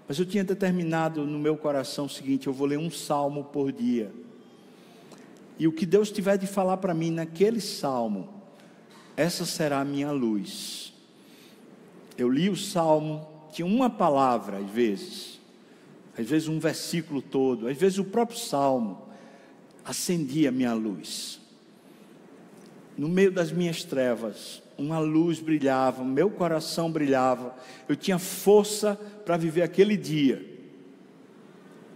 S1: mas eu tinha determinado no meu coração o seguinte: eu vou ler um salmo por dia. E o que Deus tiver de falar para mim naquele salmo, essa será a minha luz. Eu li o salmo, tinha uma palavra às vezes, às vezes um versículo todo, às vezes o próprio salmo acendia a minha luz. No meio das minhas trevas, uma luz brilhava, meu coração brilhava, eu tinha força para viver aquele dia.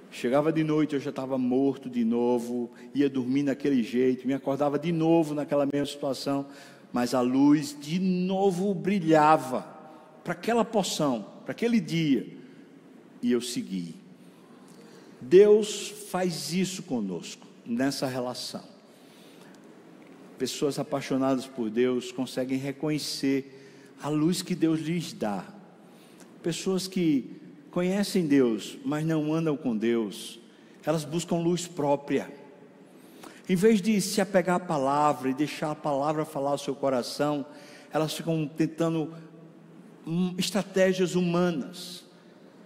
S1: Chegava de noite, eu já estava morto de novo, ia dormir naquele jeito, me acordava de novo naquela mesma situação, mas a luz de novo brilhava para aquela porção, para aquele dia, e eu segui. Deus faz isso conosco, nessa relação pessoas apaixonadas por Deus conseguem reconhecer a luz que Deus lhes dá. Pessoas que conhecem Deus, mas não andam com Deus, elas buscam luz própria. Em vez de se apegar à palavra e deixar a palavra falar ao seu coração, elas ficam tentando hum, estratégias humanas,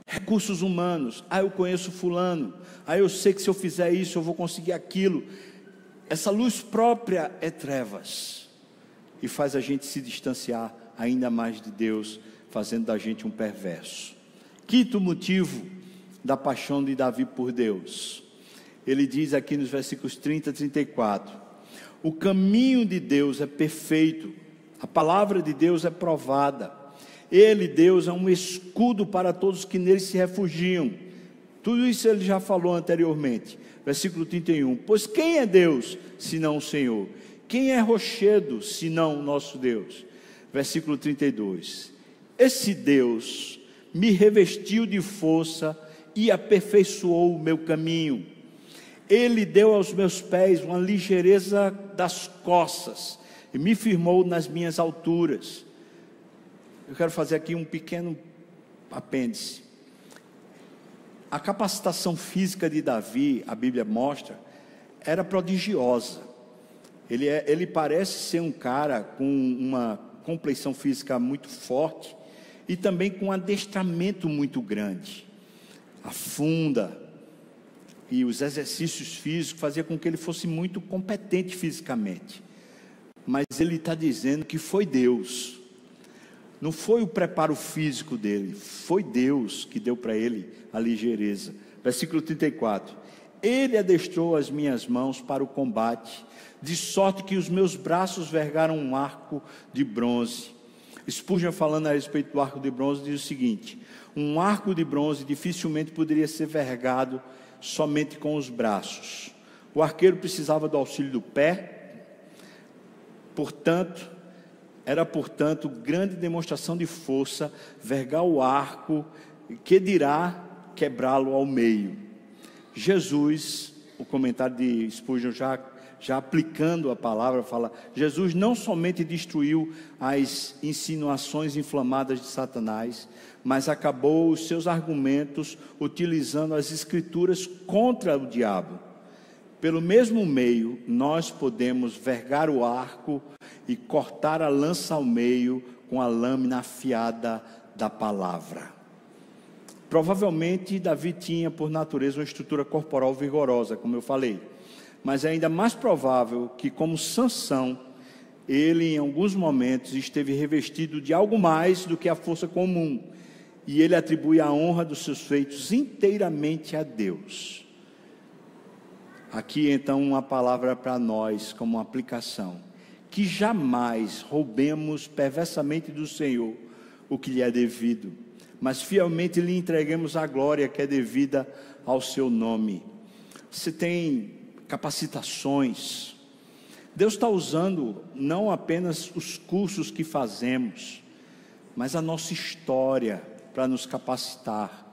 S1: recursos humanos. Ah, eu conheço Fulano. Ah, eu sei que se eu fizer isso eu vou conseguir aquilo. Essa luz própria é trevas e faz a gente se distanciar ainda mais de Deus, fazendo da gente um perverso. Quinto motivo da paixão de Davi por Deus. Ele diz aqui nos versículos 30 e 34: O caminho de Deus é perfeito, a palavra de Deus é provada. Ele, Deus, é um escudo para todos que nele se refugiam. Tudo isso ele já falou anteriormente versículo 31. Pois quem é Deus senão o Senhor? Quem é rochedo senão o nosso Deus? Versículo 32. Esse Deus me revestiu de força e aperfeiçoou o meu caminho. Ele deu aos meus pés uma ligeireza das costas e me firmou nas minhas alturas. Eu quero fazer aqui um pequeno apêndice. A capacitação física de Davi, a Bíblia mostra, era prodigiosa. Ele, é, ele parece ser um cara com uma compleição física muito forte e também com um adestramento muito grande. A funda e os exercícios físicos faziam com que ele fosse muito competente fisicamente. Mas ele está dizendo que foi Deus não foi o preparo físico dele, foi Deus que deu para ele a ligeireza. Versículo 34. Ele adestrou as minhas mãos para o combate, de sorte que os meus braços vergaram um arco de bronze. Spurgeon, falando a respeito do arco de bronze, diz o seguinte: um arco de bronze dificilmente poderia ser vergado somente com os braços. O arqueiro precisava do auxílio do pé, portanto, era, portanto, grande demonstração de força vergar o arco, que dirá quebrá-lo ao meio. Jesus, o comentário de Spurgeon já, já aplicando a palavra, fala: Jesus não somente destruiu as insinuações inflamadas de Satanás, mas acabou os seus argumentos utilizando as escrituras contra o diabo. Pelo mesmo meio, nós podemos vergar o arco e cortar a lança ao meio com a lâmina afiada da palavra. Provavelmente Davi tinha por natureza uma estrutura corporal vigorosa, como eu falei, mas é ainda mais provável que, como Sansão, ele em alguns momentos esteve revestido de algo mais do que a força comum, e ele atribui a honra dos seus feitos inteiramente a Deus. Aqui então uma palavra para nós como aplicação que jamais roubemos perversamente do Senhor o que lhe é devido. mas fielmente lhe entreguemos a glória que é devida ao seu nome. Você tem capacitações. Deus está usando não apenas os cursos que fazemos, mas a nossa história para nos capacitar.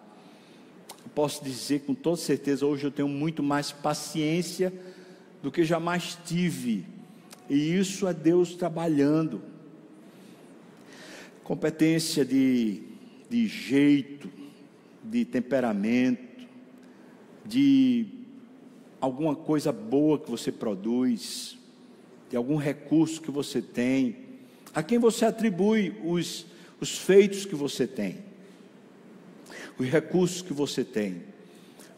S1: Eu posso dizer com toda certeza, hoje eu tenho muito mais paciência do que jamais tive, e isso é Deus trabalhando. Competência de, de jeito, de temperamento, de alguma coisa boa que você produz, de algum recurso que você tem, a quem você atribui os, os feitos que você tem, os recursos que você tem.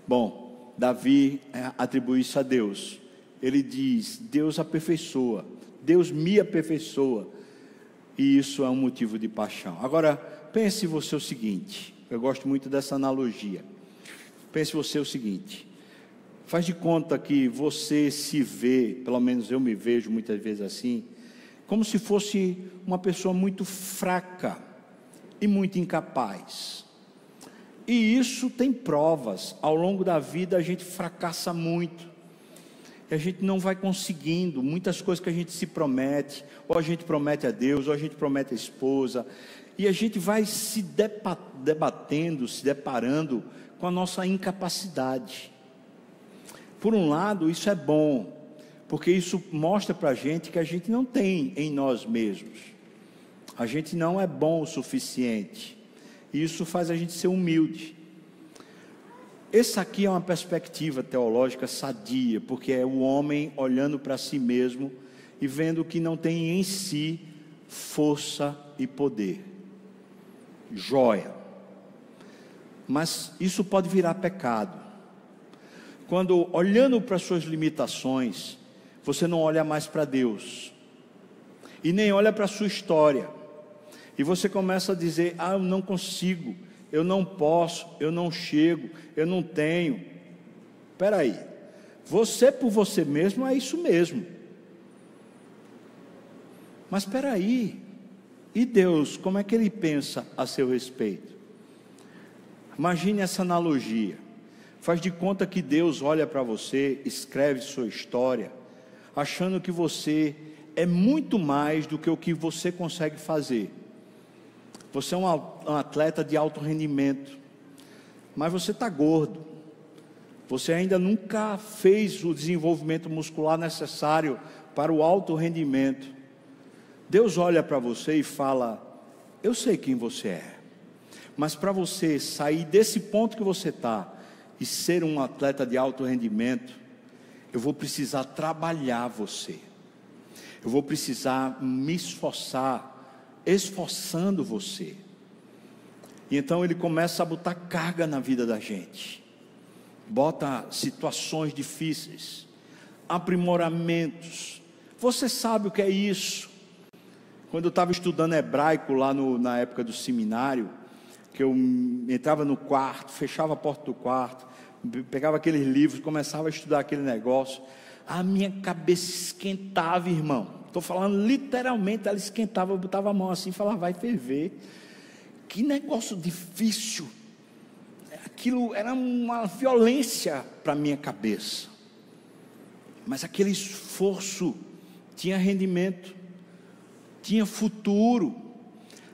S1: Bom, Davi é, atribui isso a Deus. Ele diz: Deus aperfeiçoa, Deus me aperfeiçoa, e isso é um motivo de paixão. Agora, pense você o seguinte: eu gosto muito dessa analogia. Pense você o seguinte: Faz de conta que você se vê, pelo menos eu me vejo muitas vezes assim, como se fosse uma pessoa muito fraca e muito incapaz. E isso tem provas. Ao longo da vida a gente fracassa muito. E a gente não vai conseguindo muitas coisas que a gente se promete, ou a gente promete a Deus, ou a gente promete a esposa, e a gente vai se debatendo, se deparando com a nossa incapacidade. Por um lado, isso é bom, porque isso mostra para a gente que a gente não tem em nós mesmos. A gente não é bom o suficiente. E isso faz a gente ser humilde. Essa aqui é uma perspectiva teológica sadia, porque é o homem olhando para si mesmo e vendo que não tem em si força e poder. Joia. Mas isso pode virar pecado quando olhando para suas limitações, você não olha mais para Deus e nem olha para a sua história, e você começa a dizer: Ah, eu não consigo, eu não posso, eu não chego, eu não tenho. Espera aí, você por você mesmo é isso mesmo. Mas espera aí, e Deus, como é que Ele pensa a seu respeito? Imagine essa analogia. Faz de conta que Deus olha para você, escreve sua história, achando que você é muito mais do que o que você consegue fazer. Você é um atleta de alto rendimento, mas você está gordo. Você ainda nunca fez o desenvolvimento muscular necessário para o alto rendimento. Deus olha para você e fala: Eu sei quem você é, mas para você sair desse ponto que você está, e ser um atleta de alto rendimento, eu vou precisar trabalhar você. Eu vou precisar me esforçar, esforçando você. E então ele começa a botar carga na vida da gente. Bota situações difíceis, aprimoramentos. Você sabe o que é isso? Quando eu estava estudando hebraico lá no, na época do seminário, que eu entrava no quarto, fechava a porta do quarto, pegava aqueles livros, começava a estudar aquele negócio, a minha cabeça esquentava, irmão. Estou falando literalmente, ela esquentava, eu botava a mão assim e falava, vai ferver. Que negócio difícil. Aquilo era uma violência para a minha cabeça. Mas aquele esforço tinha rendimento, tinha futuro.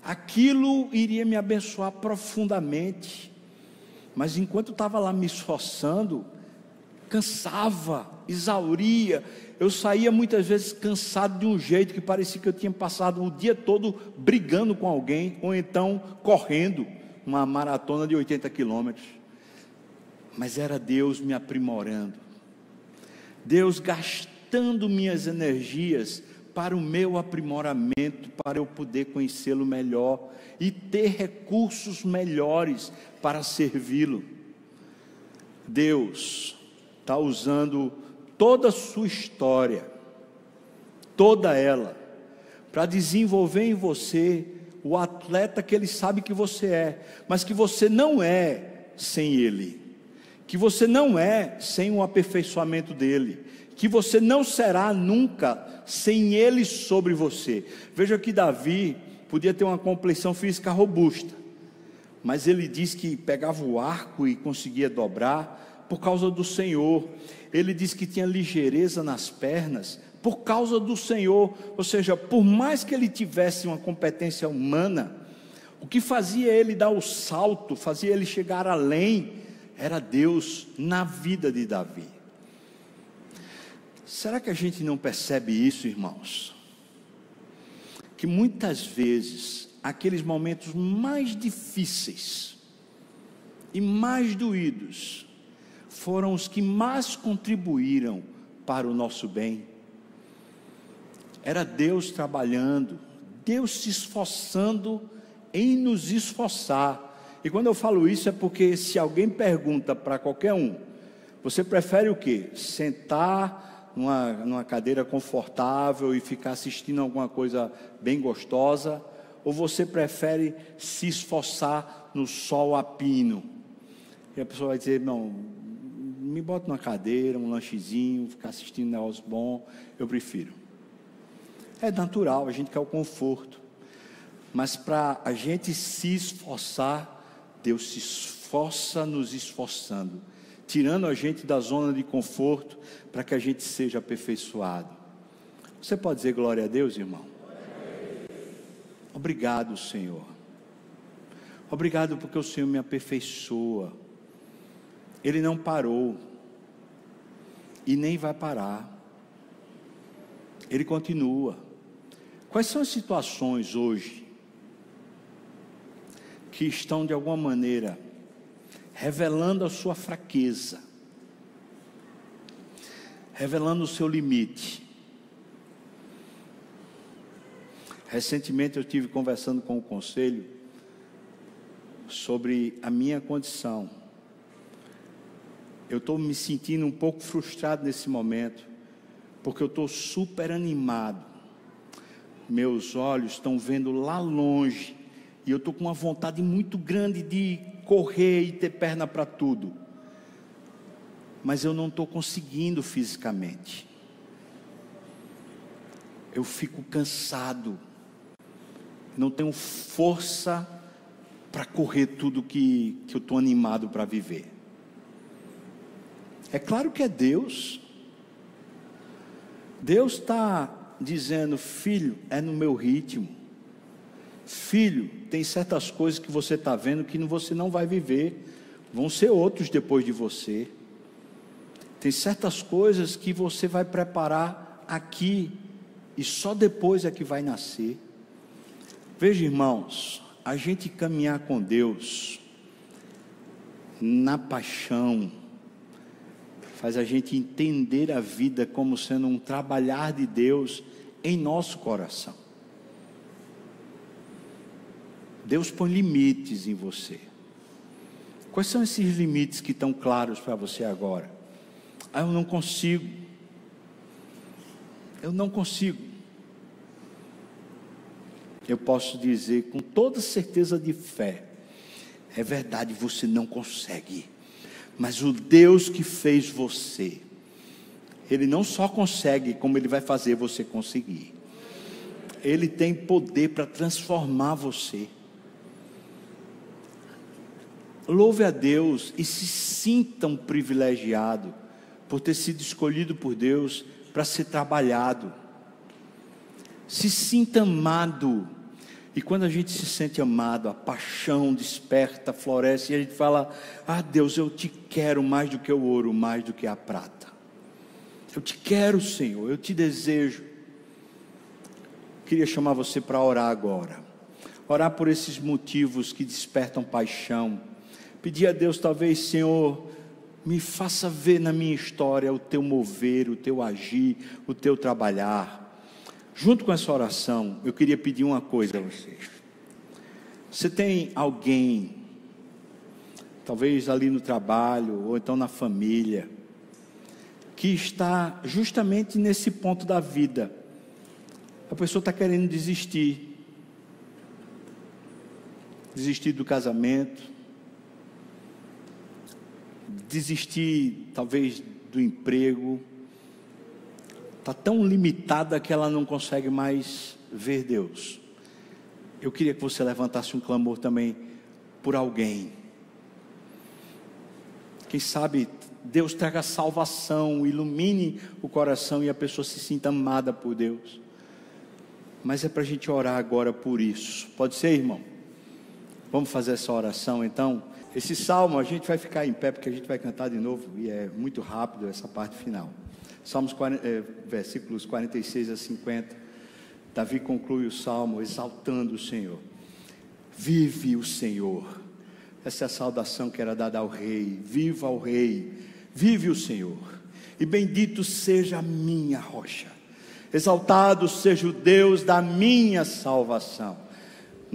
S1: Aquilo iria me abençoar profundamente. Mas enquanto estava lá me esforçando, cansava, exauria. Eu saía muitas vezes cansado de um jeito que parecia que eu tinha passado o dia todo brigando com alguém, ou então correndo uma maratona de 80 quilômetros. Mas era Deus me aprimorando, Deus gastando minhas energias para o meu aprimoramento, para eu poder conhecê-lo melhor e ter recursos melhores para servi-lo. Deus está usando toda a sua história, toda ela, para desenvolver em você o atleta que Ele sabe que você é, mas que você não é sem Ele, que você não é sem o aperfeiçoamento dele, que você não será nunca sem ele sobre você. Veja que Davi podia ter uma complexão física robusta, mas ele diz que pegava o arco e conseguia dobrar por causa do Senhor. Ele diz que tinha ligeireza nas pernas por causa do Senhor, ou seja, por mais que ele tivesse uma competência humana, o que fazia ele dar o salto, fazia ele chegar além, era Deus na vida de Davi. Será que a gente não percebe isso, irmãos? Que muitas vezes, aqueles momentos mais difíceis e mais doídos, foram os que mais contribuíram para o nosso bem era Deus trabalhando, Deus se esforçando em nos esforçar. E quando eu falo isso é porque se alguém pergunta para qualquer um, você prefere o quê? Sentar numa, numa cadeira confortável e ficar assistindo alguma coisa bem gostosa? Ou você prefere se esforçar no sol a pino? E a pessoa vai dizer: não, me bota numa cadeira, um lanchezinho, ficar assistindo um negócio bom, eu prefiro. É natural, a gente quer o conforto. Mas para a gente se esforçar, Deus se esforça nos esforçando, tirando a gente da zona de conforto para que a gente seja aperfeiçoado. Você pode dizer glória a Deus, irmão? Obrigado, Senhor. Obrigado porque o Senhor me aperfeiçoa. Ele não parou e nem vai parar. Ele continua. Quais são as situações hoje que estão de alguma maneira revelando a sua fraqueza, revelando o seu limite? Recentemente eu tive conversando com o conselho sobre a minha condição. Eu estou me sentindo um pouco frustrado nesse momento, porque eu estou super animado meus olhos estão vendo lá longe, e eu estou com uma vontade muito grande de correr e ter perna para tudo, mas eu não estou conseguindo fisicamente. Eu fico cansado, não tenho força para correr tudo que, que eu estou animado para viver. É claro que é Deus. Deus está dizendo: Filho, é no meu ritmo. Filho, tem certas coisas que você está vendo que você não vai viver, vão ser outros depois de você. Tem certas coisas que você vai preparar aqui e só depois é que vai nascer. Veja, irmãos, a gente caminhar com Deus na paixão, faz a gente entender a vida como sendo um trabalhar de Deus em nosso coração. Deus põe limites em você. Quais são esses limites que estão claros para você agora? Ah, eu não consigo. Eu não consigo. Eu posso dizer com toda certeza de fé: é verdade, você não consegue mas o Deus que fez você, Ele não só consegue, como Ele vai fazer você conseguir. Ele tem poder para transformar você. Louve a Deus e se sinta um privilegiado por ter sido escolhido por Deus para ser trabalhado. Se sinta amado e quando a gente se sente amado, a paixão desperta, floresce, e a gente fala: Ah, Deus, eu te quero mais do que o ouro, mais do que a prata. Eu te quero, Senhor, eu te desejo. Queria chamar você para orar agora. Orar por esses motivos que despertam paixão. Pedir a Deus, talvez, Senhor, me faça ver na minha história o teu mover, o teu agir, o teu trabalhar. Junto com essa oração, eu queria pedir uma coisa a vocês. Você tem alguém, talvez ali no trabalho, ou então na família, que está justamente nesse ponto da vida. A pessoa está querendo desistir. Desistir do casamento. Desistir, talvez, do emprego está tão limitada que ela não consegue mais ver Deus. Eu queria que você levantasse um clamor também por alguém. Quem sabe Deus traga salvação, ilumine o coração e a pessoa se sinta amada por Deus. Mas é para a gente orar agora por isso. Pode ser, irmão? Vamos fazer essa oração então? Esse salmo a gente vai ficar em pé porque a gente vai cantar de novo e é muito rápido essa parte final. Salmos 40, é, versículos 46 a 50. Davi conclui o salmo exaltando o Senhor. Vive o Senhor. Essa é a saudação que era dada ao rei. Viva o rei. Vive o Senhor. E bendito seja a minha rocha. Exaltado seja o Deus da minha salvação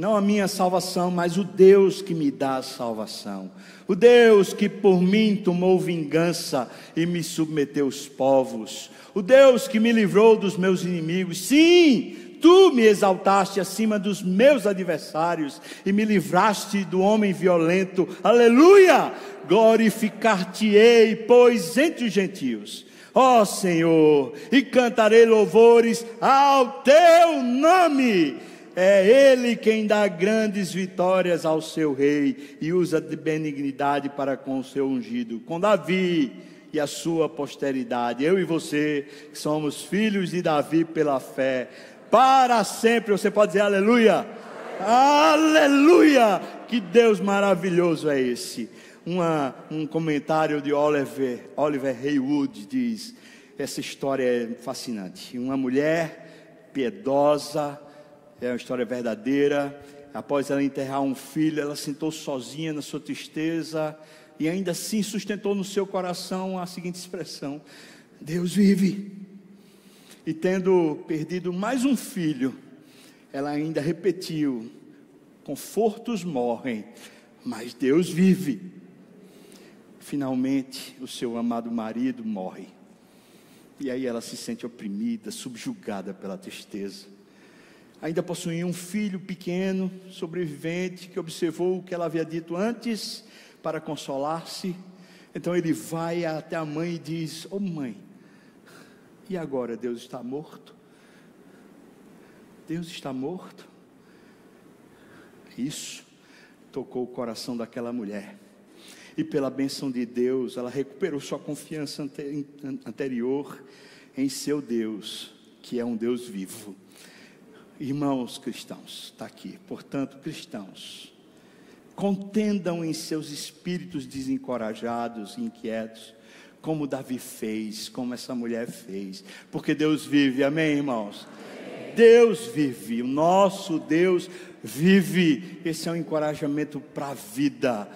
S1: não a minha salvação, mas o Deus que me dá a salvação. O Deus que por mim tomou vingança e me submeteu os povos. O Deus que me livrou dos meus inimigos. Sim, tu me exaltaste acima dos meus adversários e me livraste do homem violento. Aleluia! Glorificar-te-ei, pois entre os gentios. Ó Senhor, e cantarei louvores ao teu nome é Ele quem dá grandes vitórias ao seu rei e usa de benignidade para com o seu ungido, com Davi e a sua posteridade. Eu e você, que somos filhos de Davi pela fé, para sempre. Você pode dizer aleluia? Aleluia! Que Deus maravilhoso é esse. Uma, um comentário de Oliver, Oliver Haywood diz: essa história é fascinante. Uma mulher piedosa, é uma história verdadeira. Após ela enterrar um filho, ela sentou sozinha na sua tristeza e ainda assim sustentou no seu coração a seguinte expressão: Deus vive. E tendo perdido mais um filho, ela ainda repetiu: confortos morrem, mas Deus vive. Finalmente, o seu amado marido morre. E aí ela se sente oprimida, subjugada pela tristeza ainda possuía um filho pequeno, sobrevivente, que observou o que ela havia dito antes para consolar-se. Então ele vai até a mãe e diz: Ô oh, mãe, e agora Deus está morto? Deus está morto? Isso tocou o coração daquela mulher. E pela benção de Deus, ela recuperou sua confiança anterior em seu Deus, que é um Deus vivo. Irmãos cristãos, está aqui, portanto, cristãos, contendam em seus espíritos desencorajados inquietos, como Davi fez, como essa mulher fez, porque Deus vive, amém, irmãos? Amém. Deus vive, o nosso Deus vive, esse é um encorajamento para a vida.